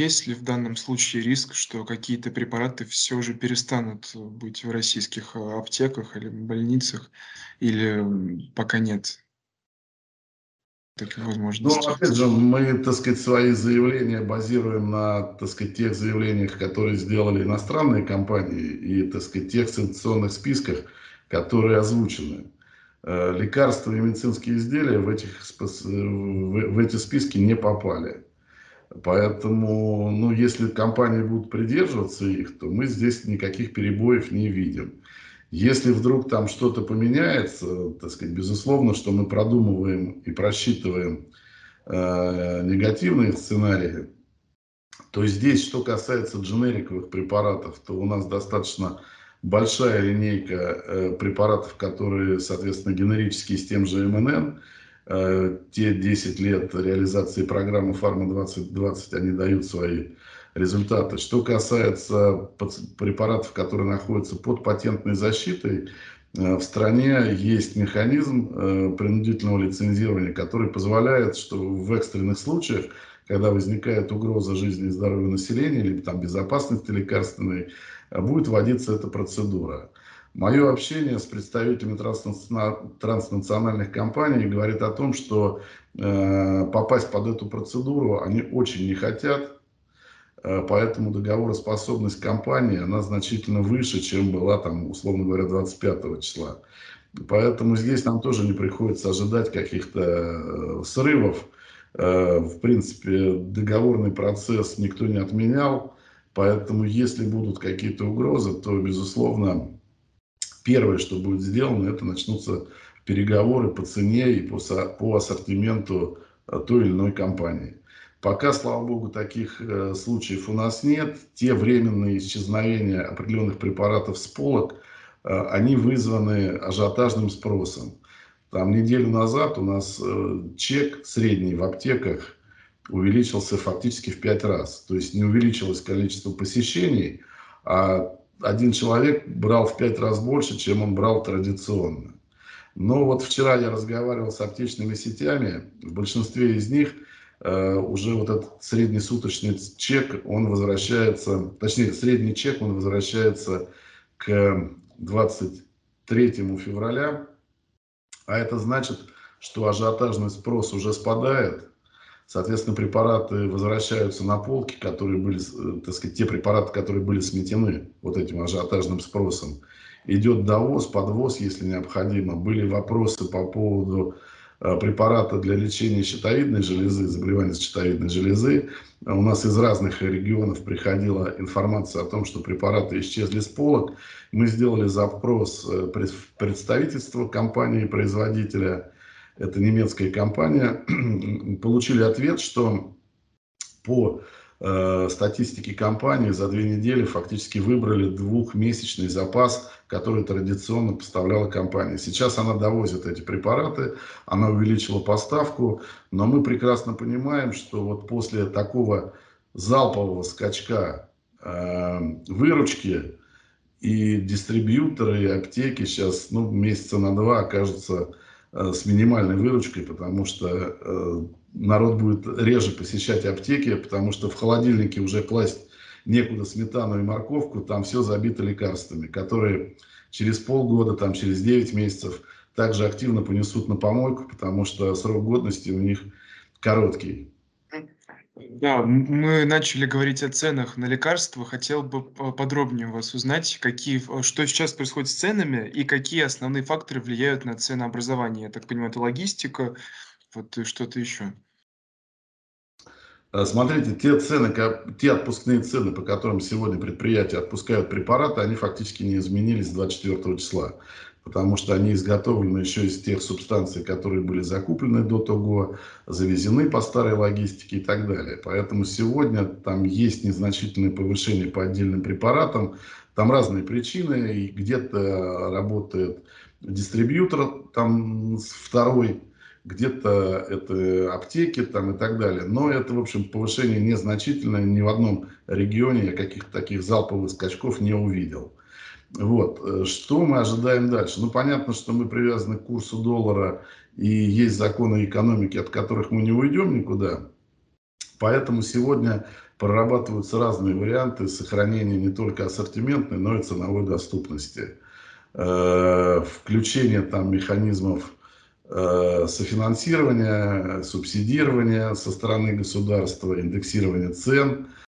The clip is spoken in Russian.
есть ли в данном случае риск, что какие-то препараты все же перестанут быть в российских э, аптеках или больницах, или пока нет таких возможностей? Ну, опять же, мы, так сказать, свои заявления базируем на, так сказать, тех заявлениях, которые сделали иностранные компании и, так сказать, тех санкционных списках, которые озвучены. Э, лекарства и медицинские изделия в, этих, в эти списки не попали. Поэтому, ну, если компании будут придерживаться их, то мы здесь никаких перебоев не видим. Если вдруг там что-то поменяется, так сказать, безусловно, что мы продумываем и просчитываем э, негативные сценарии, то здесь, что касается дженериковых препаратов, то у нас достаточно большая линейка э, препаратов, которые, соответственно, генерические с тем же МНН. Э, те 10 лет реализации программы «Фарма-2020» они дают свои результаты. Что касается препаратов, которые находятся под патентной защитой, э, в стране есть механизм э, принудительного лицензирования, который позволяет, что в экстренных случаях, когда возникает угроза жизни и здоровья населения, либо там безопасности лекарственной, будет вводиться эта процедура. Мое общение с представителями транснациональных компаний говорит о том, что попасть под эту процедуру они очень не хотят, Э, поэтому договороспособность компании, она значительно выше, чем была там, условно говоря, 25 числа. Поэтому здесь нам тоже не приходится ожидать каких-то э, срывов. Э, в принципе, договорный процесс никто не отменял. Поэтому, если будут какие-то угрозы, то, безусловно, первое, что будет сделано, это начнутся переговоры по цене и по, по ассортименту той или иной компании. Пока, слава богу, таких э, случаев у нас нет. Те временные исчезновения определенных препаратов с полок, э, они вызваны ажиотажным спросом. Там неделю назад у нас э, чек средний в аптеках увеличился фактически в пять раз. То есть не увеличилось количество посещений, а один человек брал в пять раз больше, чем он брал традиционно. Но вот вчера я разговаривал с аптечными сетями, в большинстве из них – Э, уже вот этот среднесуточный чек, он возвращается, точнее, средний чек, он возвращается к 23 февраля, а это значит, что ажиотажный спрос уже спадает, соответственно, препараты возвращаются на полки, которые были, э, так сказать, те препараты, которые были сметены вот этим ажиотажным спросом. Идет довоз, подвоз, если необходимо. Были вопросы по поводу Э, препарата для лечения щитовидной железы, заболевания щитовидной железы. У нас из разных регионов приходила информация о том, что препараты исчезли с полок. Мы сделали запрос э, в представительство компании-производителя, это немецкая компания, получили ответ, что по э, статистике компании за две недели фактически выбрали двухмесячный запас который традиционно поставляла компания. Сейчас она довозит эти препараты, она увеличила поставку, но мы прекрасно понимаем, что вот после такого залпового скачка э, выручки и дистрибьюторы, и аптеки сейчас ну, месяца на два окажутся с минимальной выручкой, потому что э, народ будет реже посещать аптеки, потому что в холодильнике уже класть некуда сметану и морковку, там все забито лекарствами, которые через полгода, там, через 9 месяцев также активно понесут на помойку, потому что срок годности у них короткий. Да, мы начали говорить о ценах на лекарства. Хотел бы подробнее у вас узнать, какие, что сейчас происходит с ценами и какие основные факторы влияют на ценообразование. Я так понимаю, это логистика, вот что-то еще. Э, смотрите, те цены, те отпускные цены, по которым сегодня предприятия отпускают препараты, они фактически не изменились с 24 числа, потому что они изготовлены еще из тех субстанций, которые были закуплены до того, завезены по старой логистике и так далее. Поэтому сегодня там есть незначительное повышение по отдельным препаратам, там разные причины, и где-то работает дистрибьютор, там второй где-то это аптеки там и так далее. Но это, в общем, повышение незначительное. Ни в одном регионе я каких-то таких залповых скачков не увидел. Вот. Э, что мы ожидаем дальше? Ну, понятно, что мы привязаны к курсу доллара, и есть законы экономики, от которых мы не уйдем никуда. Поэтому сегодня прорабатываются разные варианты сохранения не только ассортиментной, но и ценовой доступности. Э, включение там механизмов э, софинансирования, субсидирования со стороны государства, индексирования цен –